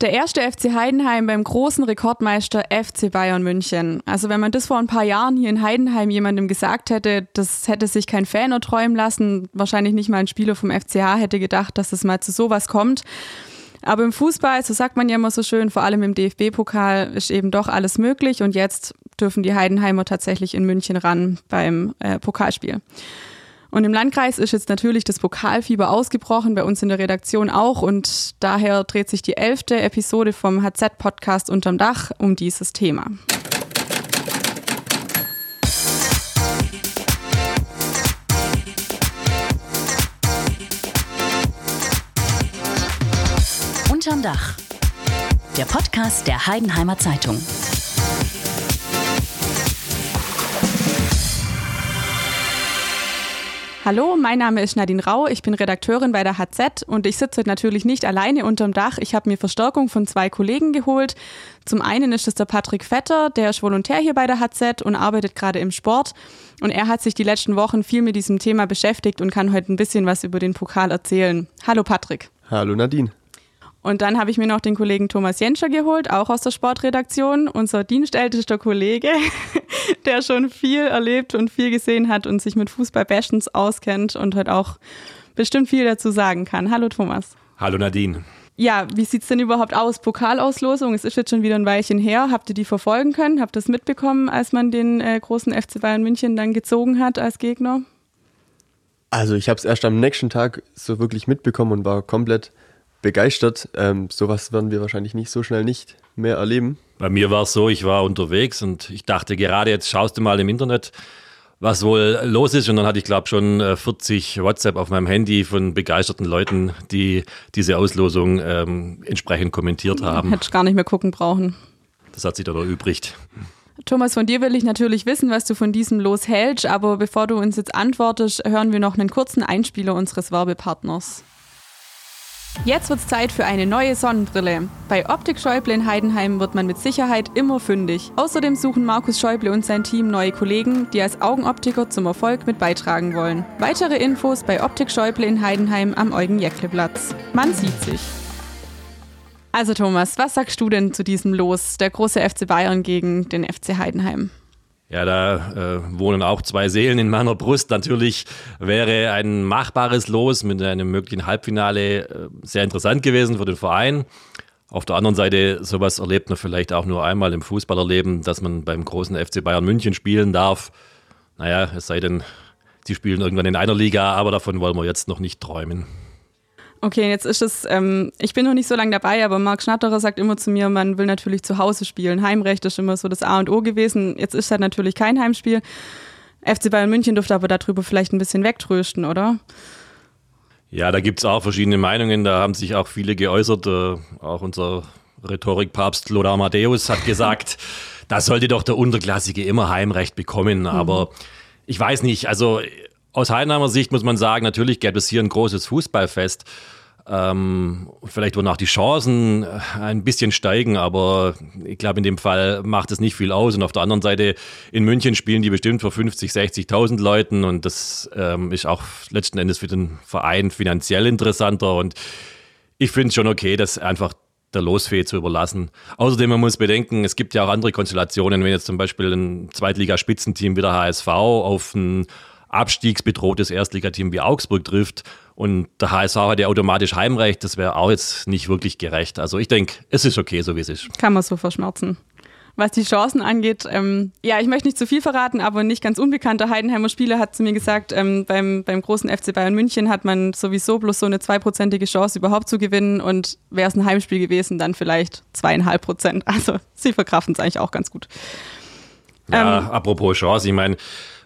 Der erste FC Heidenheim beim großen Rekordmeister FC Bayern München. Also wenn man das vor ein paar Jahren hier in Heidenheim jemandem gesagt hätte, das hätte sich kein Fan erträumen lassen, wahrscheinlich nicht mal ein Spieler vom FCH hätte gedacht, dass es mal zu sowas kommt. Aber im Fußball, so sagt man ja immer so schön, vor allem im DFB-Pokal ist eben doch alles möglich und jetzt dürfen die Heidenheimer tatsächlich in München ran beim äh, Pokalspiel. Und im Landkreis ist jetzt natürlich das Pokalfieber ausgebrochen, bei uns in der Redaktion auch. Und daher dreht sich die elfte Episode vom HZ-Podcast Unterm Dach um dieses Thema. Unterm Dach. Der Podcast der Heidenheimer Zeitung. Hallo, mein Name ist Nadine Rau, ich bin Redakteurin bei der HZ und ich sitze natürlich nicht alleine unterm Dach. Ich habe mir Verstärkung von zwei Kollegen geholt. Zum einen ist es der Patrick Vetter, der ist Volontär hier bei der HZ und arbeitet gerade im Sport. Und er hat sich die letzten Wochen viel mit diesem Thema beschäftigt und kann heute ein bisschen was über den Pokal erzählen. Hallo Patrick. Hallo Nadine. Und dann habe ich mir noch den Kollegen Thomas Jenscher geholt, auch aus der Sportredaktion, unser dienstältester Kollege, der schon viel erlebt und viel gesehen hat und sich mit Fußball-Bashens auskennt und heute auch bestimmt viel dazu sagen kann. Hallo Thomas. Hallo Nadine. Ja, wie sieht es denn überhaupt aus? Pokalauslosung, es ist jetzt schon wieder ein Weilchen her. Habt ihr die verfolgen können? Habt ihr das mitbekommen, als man den äh, großen FC Bayern München dann gezogen hat als Gegner? Also ich habe es erst am nächsten Tag so wirklich mitbekommen und war komplett begeistert. Ähm, sowas werden wir wahrscheinlich nicht so schnell nicht mehr erleben. Bei mir war es so, ich war unterwegs und ich dachte gerade, jetzt schaust du mal im Internet, was wohl los ist. Und dann hatte ich, glaube schon 40 äh, WhatsApp auf meinem Handy von begeisterten Leuten, die diese Auslosung ähm, entsprechend kommentiert haben. Hätte ich gar nicht mehr gucken brauchen. Das hat sich dann erübrigt. Thomas, von dir will ich natürlich wissen, was du von diesem Los hältst, aber bevor du uns jetzt antwortest, hören wir noch einen kurzen Einspieler unseres Werbepartners. Jetzt wird's Zeit für eine neue Sonnenbrille. Bei Optik Schäuble in Heidenheim wird man mit Sicherheit immer fündig. Außerdem suchen Markus Schäuble und sein Team neue Kollegen, die als Augenoptiker zum Erfolg mit beitragen wollen. Weitere Infos bei Optik Schäuble in Heidenheim am Eugen-Jäckle-Platz. Man sieht sich. Also Thomas, was sagst du denn zu diesem Los, der große FC Bayern gegen den FC Heidenheim? Ja, da äh, wohnen auch zwei Seelen in meiner Brust. Natürlich wäre ein machbares Los mit einem möglichen Halbfinale äh, sehr interessant gewesen für den Verein. Auf der anderen Seite, sowas erlebt man vielleicht auch nur einmal im Fußballerleben, dass man beim großen FC Bayern München spielen darf. Naja, es sei denn, sie spielen irgendwann in einer Liga, aber davon wollen wir jetzt noch nicht träumen. Okay, jetzt ist es, ähm, ich bin noch nicht so lange dabei, aber Marc Schnatterer sagt immer zu mir, man will natürlich zu Hause spielen. Heimrecht ist immer so das A und O gewesen. Jetzt ist halt natürlich kein Heimspiel. FC Bayern München dürfte aber darüber vielleicht ein bisschen wegtrösten, oder? Ja, da gibt es auch verschiedene Meinungen. Da haben sich auch viele geäußert. Äh, auch unser Rhetorikpapst Lothar Matthäus hat gesagt, da sollte doch der Unterklassige immer Heimrecht bekommen. Aber mhm. ich weiß nicht, also aus Heidenheimer Sicht muss man sagen, natürlich gäbe es hier ein großes Fußballfest. Ähm, vielleicht würden auch die Chancen äh, ein bisschen steigen, aber ich glaube, in dem Fall macht es nicht viel aus. Und auf der anderen Seite, in München spielen die bestimmt vor 50, 60.000 Leuten und das ähm, ist auch letzten Endes für den Verein finanziell interessanter. Und ich finde es schon okay, das einfach der Losfee zu überlassen. Außerdem, man muss bedenken, es gibt ja auch andere Konstellationen, wenn jetzt zum Beispiel ein Zweitligaspitzenteam wie der HSV auf ein abstiegsbedrohtes Erstligateam wie Augsburg trifft und der HSV hat ja automatisch Heimrecht, das wäre auch jetzt nicht wirklich gerecht. Also ich denke, es ist okay, so wie es ist. Kann man so verschmerzen. Was die Chancen angeht, ähm, ja, ich möchte nicht zu viel verraten, aber nicht ganz unbekannter Heidenheimer Spieler hat zu mir gesagt, ähm, beim, beim großen FC Bayern München hat man sowieso bloß so eine zweiprozentige Chance überhaupt zu gewinnen und wäre es ein Heimspiel gewesen, dann vielleicht zweieinhalb Prozent. Also sie verkraften es eigentlich auch ganz gut. Ja, ähm, apropos Chance, ich meine,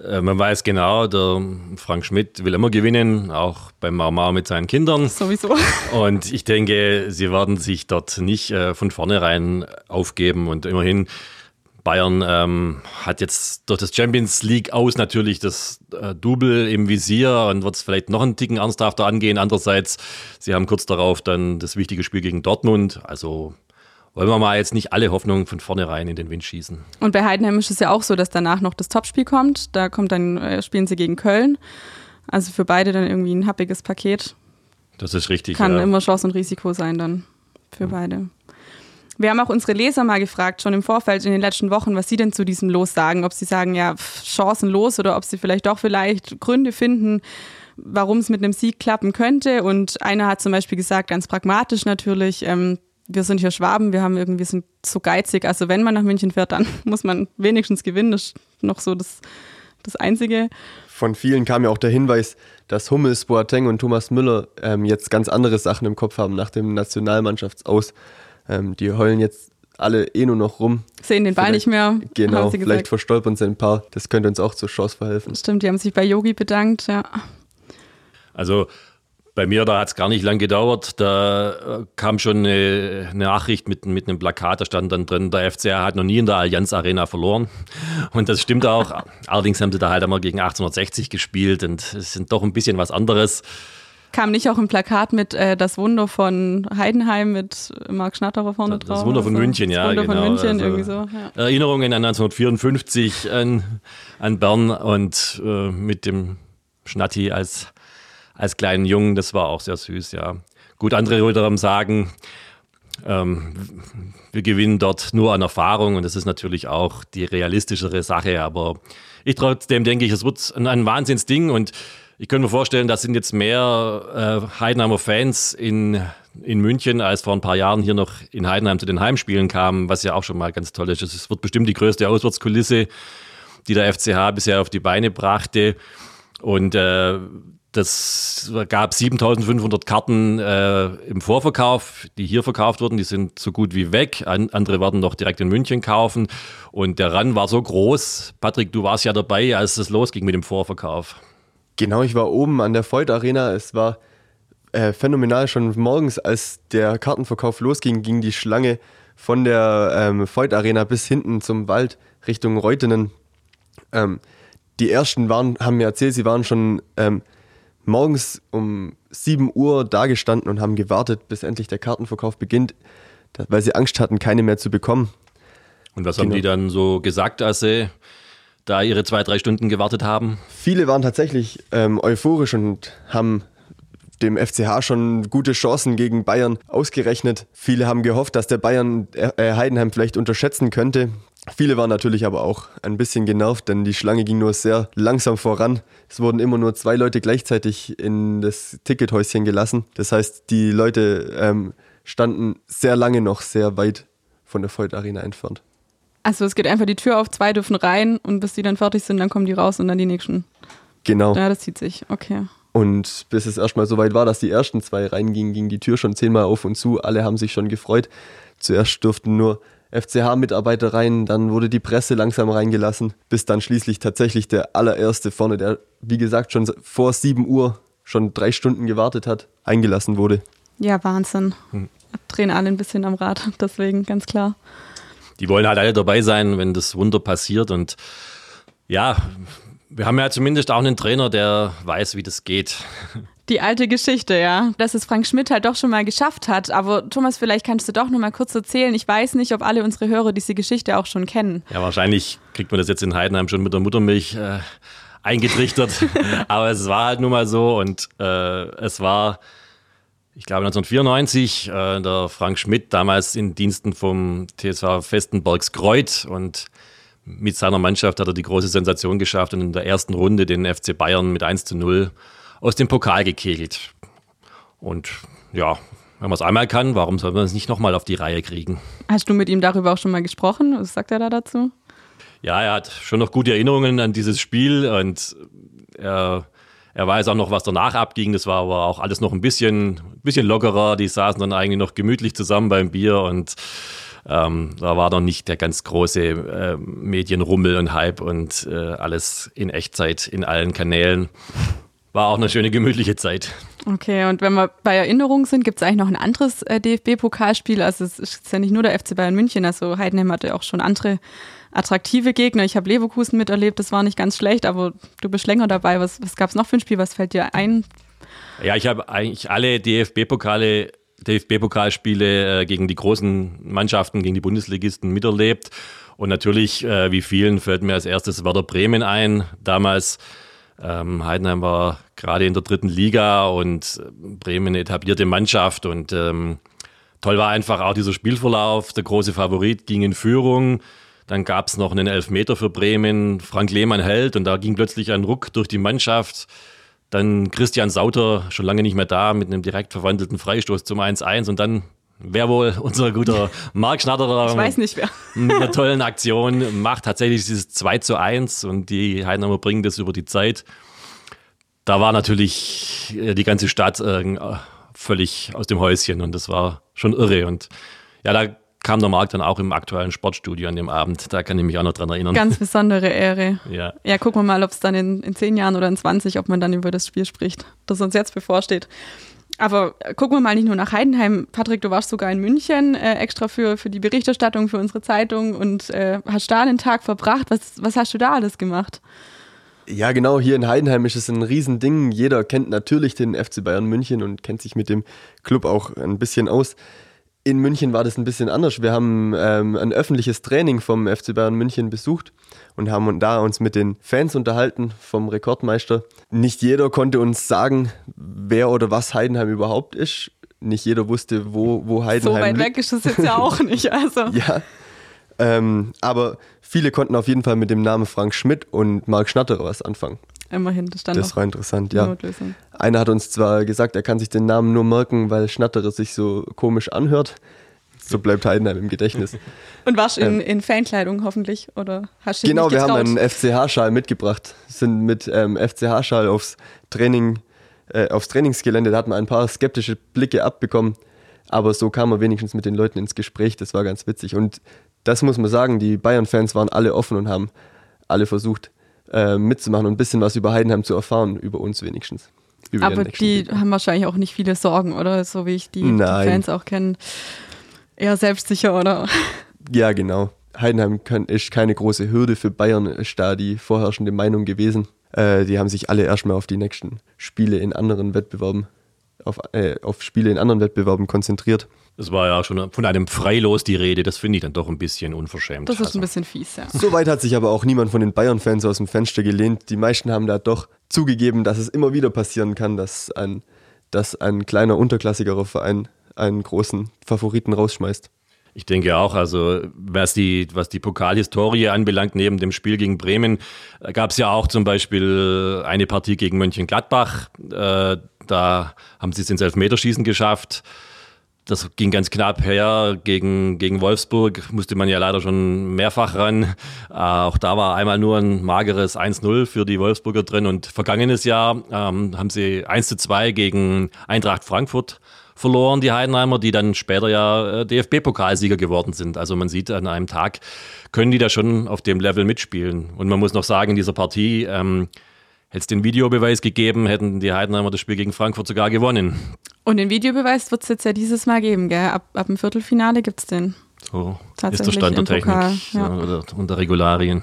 man weiß genau, der Frank Schmidt will immer gewinnen, auch beim Marmar mit seinen Kindern. Sowieso. Und ich denke, sie werden sich dort nicht äh, von vornherein aufgeben. Und immerhin, Bayern ähm, hat jetzt durch das Champions League aus natürlich das äh, Double im Visier und wird es vielleicht noch einen Ticken ernsthafter angehen. Andererseits, sie haben kurz darauf dann das wichtige Spiel gegen Dortmund. Also wollen wir mal jetzt nicht alle Hoffnungen von vornherein in den Wind schießen. Und bei Heidenheim ist es ja auch so, dass danach noch das Topspiel kommt. Da kommt dann, äh, spielen sie gegen Köln. Also für beide dann irgendwie ein happiges Paket. Das ist richtig. Kann ja. immer Chance und Risiko sein dann für beide. Wir haben auch unsere Leser mal gefragt, schon im Vorfeld in den letzten Wochen, was sie denn zu diesem Los sagen. Ob sie sagen, ja, chancenlos oder ob sie vielleicht doch vielleicht Gründe finden, warum es mit einem Sieg klappen könnte. Und einer hat zum Beispiel gesagt, ganz pragmatisch natürlich, ähm, wir sind hier Schwaben, wir haben irgendwie sind so geizig. Also wenn man nach München fährt, dann muss man wenigstens gewinnen. Das ist noch so das, das Einzige. Von vielen kam ja auch der Hinweis, dass Hummels, Boateng und Thomas Müller ähm, jetzt ganz andere Sachen im Kopf haben nach dem Nationalmannschaftsaus. Ähm, die heulen jetzt alle eh nur noch rum. Sehen den Ball Vielleicht- nicht mehr. Genau, haben sie vielleicht verstolpern sie ein paar. Das könnte uns auch zur Chance verhelfen. Stimmt, die haben sich bei Yogi bedankt, ja. Also bei mir, da hat es gar nicht lang gedauert. Da äh, kam schon eine, eine Nachricht mit, mit einem Plakat, da stand dann drin, der FCR hat noch nie in der Allianz Arena verloren. Und das stimmt auch. Allerdings haben sie da halt einmal gegen 1860 gespielt und es sind doch ein bisschen was anderes. Kam nicht auch ein Plakat mit äh, Das Wunder von Heidenheim mit Marc Schnatterer vorne drauf? Das Wunder von Also, München, ja. Das Wunder genau. von München, Also, irgendwie so. Ja. Erinnerungen an 1954 an, an Bern und äh, mit dem Schnatti als, als kleinen Jungen, das war auch sehr süß, ja. Gut, andere wiederum sagen, ähm, wir gewinnen dort nur an Erfahrung und das ist natürlich auch die realistischere Sache, aber ich trotzdem denke ich, es wird ein, ein Wahnsinnsding und ich könnte mir vorstellen, da sind jetzt mehr äh, Heidenheimer Fans in, in München, als vor ein paar Jahren hier noch in Heidenheim zu den Heimspielen kamen, was ja auch schon mal ganz toll ist. Es wird bestimmt die größte Auswärtskulisse, die der FCH bisher auf die Beine brachte. Und äh, das gab 7500 Karten äh, im Vorverkauf, die hier verkauft wurden. Die sind so gut wie weg. An, andere werden noch direkt in München kaufen. Und der Run war so groß. Patrick, du warst ja dabei, als es losging mit dem Vorverkauf. Genau, ich war oben an der Voigt Arena. Es war äh, phänomenal. Schon morgens, als der Kartenverkauf losging, ging die Schlange von der ähm, Voigt Arena bis hinten zum Wald Richtung Reutenen. Ähm, die ersten waren, haben mir erzählt, sie waren schon ähm, morgens um 7 Uhr da gestanden und haben gewartet, bis endlich der Kartenverkauf beginnt, weil sie Angst hatten, keine mehr zu bekommen. Und was haben Genau. die dann so gesagt, als sie da ihre zwei, drei Stunden gewartet haben? Viele waren tatsächlich ähm, euphorisch und haben dem FCH schon gute Chancen gegen Bayern ausgerechnet. Viele haben gehofft, dass der Bayern äh, Heidenheim vielleicht unterschätzen könnte. Viele waren natürlich aber auch ein bisschen genervt, denn die Schlange ging nur sehr langsam voran. Es wurden immer nur zwei Leute gleichzeitig in das Tickethäuschen gelassen. Das heißt, die Leute ähm, standen sehr lange noch sehr weit von der Voigt Arena entfernt. Also es geht einfach die Tür auf, zwei dürfen rein und bis die dann fertig sind, dann kommen die raus und dann die nächsten. Genau. Ja, das zieht sich. Okay. Und bis es erstmal so weit war, dass die ersten zwei reingingen, ging die Tür schon zehnmal auf und zu. Alle haben sich schon gefreut. Zuerst durften nur FCH-Mitarbeiter rein, dann wurde die Presse langsam reingelassen, bis dann schließlich tatsächlich der allererste vorne, der wie gesagt schon vor 7 Uhr schon drei Stunden gewartet hat, eingelassen wurde. Ja, Wahnsinn. Hm. Drehen alle ein bisschen am Rad, deswegen ganz klar. Die wollen halt alle dabei sein, wenn das Wunder passiert. Und ja, wir haben ja zumindest auch einen Trainer, der weiß, wie das geht. Die alte Geschichte, ja. Dass es Frank Schmidt halt doch schon mal geschafft hat. Aber Thomas, vielleicht kannst du doch noch mal kurz erzählen. Ich weiß nicht, ob alle unsere Hörer diese Geschichte auch schon kennen. Ja, wahrscheinlich kriegt man das jetzt in Heidenheim schon mit der Muttermilch äh, eingetrichtert. Aber es war halt nun mal so und äh, es war, ich glaube 1994, äh, der Frank Schmidt damals in Diensten vom TSV Festenbergs Kreuth und mit seiner Mannschaft hat er die große Sensation geschafft und in der ersten Runde den FC Bayern mit 1 zu 0 aus dem Pokal gekegelt. Und ja, wenn man es einmal kann, warum soll man es nicht nochmal auf die Reihe kriegen? Hast du mit ihm darüber auch schon mal gesprochen? Was sagt er da dazu? Ja, er hat schon noch gute Erinnerungen an dieses Spiel und er, er weiß auch noch, was danach abging. Das war aber auch alles noch ein bisschen, bisschen lockerer. Die saßen dann eigentlich noch gemütlich zusammen beim Bier und ähm, da war noch nicht der ganz große äh, Medienrummel und Hype und äh, alles in Echtzeit in allen Kanälen. War auch eine schöne gemütliche Zeit. Okay, und wenn wir bei Erinnerungen sind, gibt es eigentlich noch ein anderes äh, DFB-Pokalspiel. Also es ist ja nicht nur der FC Bayern München, also Heidenheim hatte auch schon andere attraktive Gegner. Ich habe Leverkusen miterlebt, das war nicht ganz schlecht, aber du bist länger dabei. Was, was gab es noch für ein Spiel? Was fällt dir ein? Ja, ich habe eigentlich alle DFB-Pokale, DFB-Pokalspiele äh, gegen die großen Mannschaften, gegen die Bundesligisten miterlebt. Und natürlich, äh, wie vielen, fällt mir als erstes Werder Bremen ein. Damals ähm, Heidenheim war gerade in der dritten Liga und äh, Bremen eine etablierte Mannschaft und ähm, toll war einfach auch dieser Spielverlauf. Der große Favorit ging in Führung. Dann gab es noch einen Elfmeter für Bremen. Frank Lehmann hält und da ging plötzlich ein Ruck durch die Mannschaft. Dann Christian Sauter, schon lange nicht mehr da, mit einem direkt verwandelten Freistoß zum 1-1 und dann Wer wohl unser guter Marc Schnatterer ich weiß nicht wer. mit einer tollen Aktion macht tatsächlich dieses 2 zu 1 und die Heidenheimer bringen das über die Zeit. Da war natürlich äh, die ganze Stadt äh, völlig aus dem Häuschen und das war schon irre. Und ja, da kam der Marc dann auch im aktuellen Sportstudio an dem Abend. Da kann ich mich auch noch dran erinnern. Ganz besondere Ehre. Ja. Ja, gucken wir mal, ob es dann in, in zehn Jahren oder in 20, ob man dann über das Spiel spricht, das uns jetzt bevorsteht. Aber gucken wir mal nicht nur nach Heidenheim. Patrick, du warst sogar in München äh, extra für, für die Berichterstattung für unsere Zeitung und äh, hast da einen Tag verbracht. Was, was hast du da alles gemacht? Ja, genau, hier in Heidenheim ist es ein Riesending. Jeder kennt natürlich den FC Bayern München und kennt sich mit dem Club auch ein bisschen aus. In München war das ein bisschen anders. Wir haben ähm, ein öffentliches Training vom FC Bayern München besucht und haben da uns mit den Fans unterhalten vom Rekordmeister. Nicht jeder konnte uns sagen, wer oder was Heidenheim überhaupt ist. Nicht jeder wusste, wo, wo Heidenheim So weit liegt. weg ist es jetzt ja auch nicht. Also. Ja. Ähm, aber viele konnten auf jeden Fall mit dem Namen Frank Schmidt und Marc Schnatterer was anfangen. Immerhin, das stand Das war interessant, ja. Notlösung. Einer hat uns zwar gesagt, er kann sich den Namen nur merken, weil Schnatterer sich so komisch anhört. So bleibt Heidenheim im Gedächtnis. Und warst in, in Fankleidung hoffentlich? Oder hast du genau, wir haben einen FCH-Schal mitgebracht, sind mit ähm, FCH-Schal aufs Training, äh, aufs Trainingsgelände, da hat man ein paar skeptische Blicke abbekommen, aber so kam man wenigstens mit den Leuten ins Gespräch, das war ganz witzig. Und das muss man sagen, die Bayern-Fans waren alle offen und haben alle versucht äh, mitzumachen und ein bisschen was über Heidenheim zu erfahren, über uns wenigstens. Über Aber die haben wahrscheinlich auch nicht viele Sorgen, oder? So wie ich die, die. Fans auch kenne. Eher selbstsicher, oder? Ja, genau. Heidenheim kann, ist keine große Hürde für Bayern, ist da die vorherrschende Meinung gewesen. Äh, die haben sich alle erstmal auf die nächsten Spiele in anderen Wettbewerben, auf, äh, auf Spiele in anderen Wettbewerben konzentriert. Es war ja schon von einem Freilos die Rede. Das finde ich dann doch ein bisschen unverschämt. Das ist Also, ein bisschen fies, ja. Soweit hat sich aber auch niemand von den Bayern-Fans aus dem Fenster gelehnt. Die meisten haben da doch zugegeben, dass es immer wieder passieren kann, dass ein, dass ein kleiner, unterklassigerer Verein einen großen Favoriten rausschmeißt. Ich denke auch, also was die, was die Pokalhistorie anbelangt, neben dem Spiel gegen Bremen, gab es ja auch zum Beispiel eine Partie gegen Mönchengladbach. Äh, da haben sie es ins Elfmeterschießen geschafft. Das ging ganz knapp her. Gegen, gegen Wolfsburg musste man ja leider schon mehrfach ran. Äh, auch da war einmal nur ein mageres 1-0 für die Wolfsburger drin. Und vergangenes Jahr ähm, haben sie 1-2 gegen Eintracht Frankfurt verloren, die Heidenheimer, die dann später ja äh, DFB-Pokalsieger geworden sind. Also man sieht an einem Tag, können die da schon auf dem Level mitspielen. Und man muss noch sagen, in dieser Partie ähm, hätte es den Videobeweis gegeben, hätten die Heidenheimer das Spiel gegen Frankfurt sogar gewonnen. Und den Videobeweis wird es jetzt ja dieses Mal geben, gell? Ab, ab dem Viertelfinale gibt es den. So ist der Stand der Technik Pokal, ja. ja, oder unter Regularien.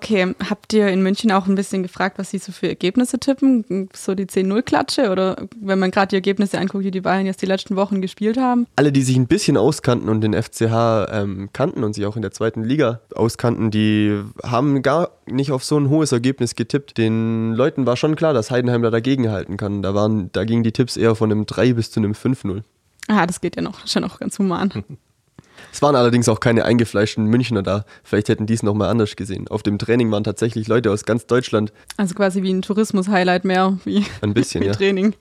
Okay, habt ihr in München auch ein bisschen gefragt, was sie so für Ergebnisse tippen? So die 10-0-Klatsche? Oder wenn man gerade die Ergebnisse anguckt, die die Bayern jetzt die letzten Wochen gespielt haben? alle, die sich ein bisschen auskannten und den FCH ähm, kannten und sich auch in der zweiten Liga auskannten, die haben gar nicht auf so ein hohes Ergebnis getippt. Den Leuten war schon klar, dass Heidenheim da dagegenhalten kann. Da, waren, da gingen die Tipps eher von einem 3 bis zu einem 5-0. Ah, das geht ja noch, ja noch ganz human. Es waren allerdings auch keine eingefleischten Münchner da. Vielleicht hätten die es nochmal anders gesehen. Auf dem Training waren tatsächlich Leute aus ganz Deutschland. Also quasi wie ein Tourismus-Highlight mehr, wie, Ein bisschen, wie ja. Training.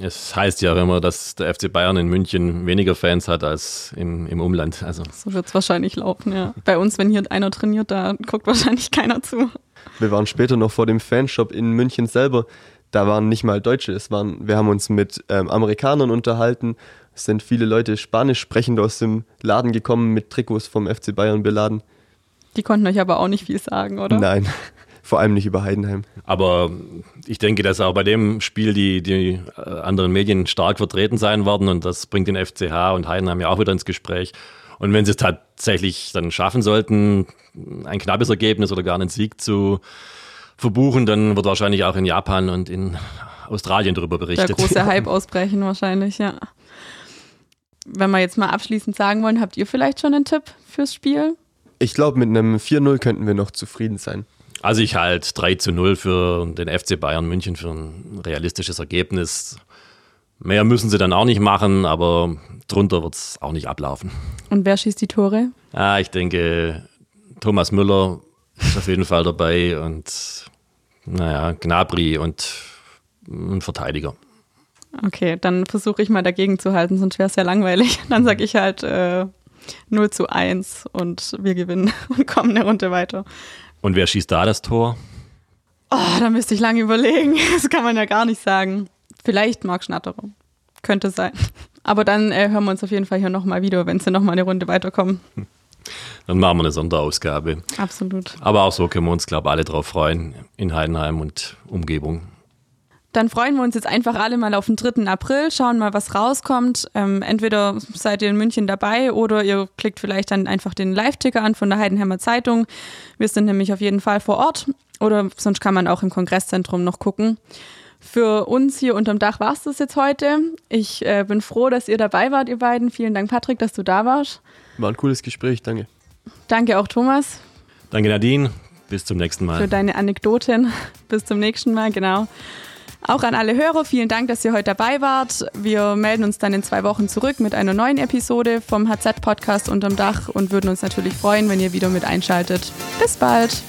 Es heißt ja immer, dass der FC Bayern in München weniger Fans hat als im, im Umland. Also So wird es wahrscheinlich laufen, ja. Bei uns, wenn hier einer trainiert, da guckt wahrscheinlich keiner zu. Wir waren später noch vor dem Fanshop in München selber. Da waren nicht mal Deutsche. Es waren, wir haben uns mit ähm, Amerikanern unterhalten. Es sind viele Leute Spanisch sprechend aus dem Laden gekommen, mit Trikots vom FC Bayern beladen. Die konnten euch aber auch nicht viel sagen, oder? Nein, vor allem nicht über Heidenheim. Aber ich denke, dass auch bei dem Spiel die, die äh, anderen Medien stark vertreten sein werden und das bringt den FCH und Heidenheim ja auch wieder ins Gespräch. Und wenn sie es tatsächlich dann schaffen sollten, ein knappes Ergebnis oder gar einen Sieg zu verbuchen, dann wird wahrscheinlich auch in Japan und in Australien darüber Der berichtet. große Hype ausbrechen wahrscheinlich, ja. Wenn wir jetzt mal abschließend sagen wollen, habt ihr vielleicht schon einen Tipp fürs Spiel? Ich glaube, mit einem 4-0 könnten wir noch zufrieden sein. Also ich halte 3 zu 0 für den FC Bayern München für ein realistisches Ergebnis. Mehr müssen sie dann auch nicht machen, aber drunter wird es auch nicht ablaufen. Und wer schießt die Tore? Ja, ich denke, Thomas Müller ist auf jeden Fall dabei und naja, Gnabry und ein Verteidiger. Okay, dann versuche ich mal dagegen zu halten, sonst wäre es ja langweilig. Dann sage ich halt äh, 0 zu 1 und wir gewinnen und kommen eine Runde weiter. Und wer schießt da das Tor? Oh, da müsste ich lange überlegen. Das kann man ja gar nicht sagen. Vielleicht Marc Schnatterer. Könnte sein. Aber dann äh, hören wir uns auf jeden Fall hier nochmal wieder, wenn sie nochmal eine Runde weiterkommen. Dann machen wir eine Sonderausgabe. Absolut. Aber auch so können wir uns, glaube ich, alle drauf freuen in Heidenheim und Umgebung. Dann freuen wir uns jetzt einfach alle mal auf den 3. April, schauen mal, was rauskommt. Ähm, entweder seid ihr in München dabei oder ihr klickt vielleicht dann einfach den Live-Ticker an von der Heidenheimer Zeitung. Wir sind nämlich auf jeden Fall vor Ort oder sonst kann man auch im Kongresszentrum noch gucken. Für uns hier unterm Dach war es das jetzt heute. Ich äh, bin froh, dass ihr dabei wart, ihr beiden. Vielen Dank, Patrick, dass du da warst. War ein cooles Gespräch, danke. Danke auch, Thomas. Danke, Nadine. Bis zum nächsten Mal. Für deine Anekdoten. Bis zum nächsten Mal, genau. Auch an alle Hörer, vielen Dank, dass ihr heute dabei wart. Wir melden uns dann in zwei Wochen zurück mit einer neuen Episode vom HZ-Podcast unterm Dach und würden uns natürlich freuen, wenn ihr wieder mit einschaltet. Bis bald!